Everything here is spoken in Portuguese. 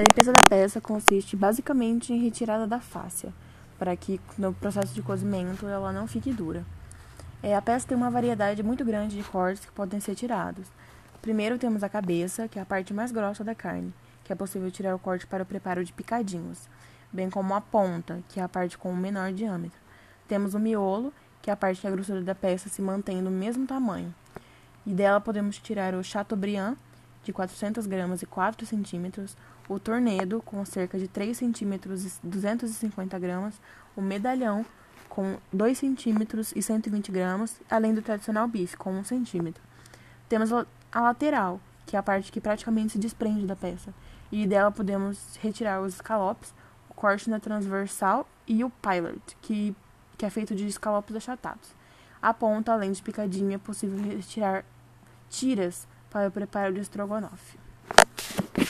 A limpeza da peça consiste basicamente em retirada da fáscia, para que no processo de cozimento ela não fique dura. É, a peça tem uma variedade muito grande de cortes que podem ser tirados. Primeiro temos a cabeça, que é a parte mais grossa da carne, que é possível tirar o corte para o preparo de picadinhos, bem como a ponta, que é a parte com o menor diâmetro. Temos o miolo, que é a parte que a grossura da peça se mantém no mesmo tamanho. E dela podemos tirar o Chateaubriand, de 400 gramas e 4 centímetros, o tornedo, com cerca de 3 centímetros e 250 gramas, o medalhão, com 2 centímetros e 120 gramas, além do tradicional bife, com 1 centímetro. Temos a lateral, que é a parte que praticamente se desprende da peça, e dela podemos retirar os escalopes, o corte na transversal e o pilot, que, que é feito de escalopes achatados. A ponta, além de picadinho, é possível retirar tiras para o preparo do estrogonofe.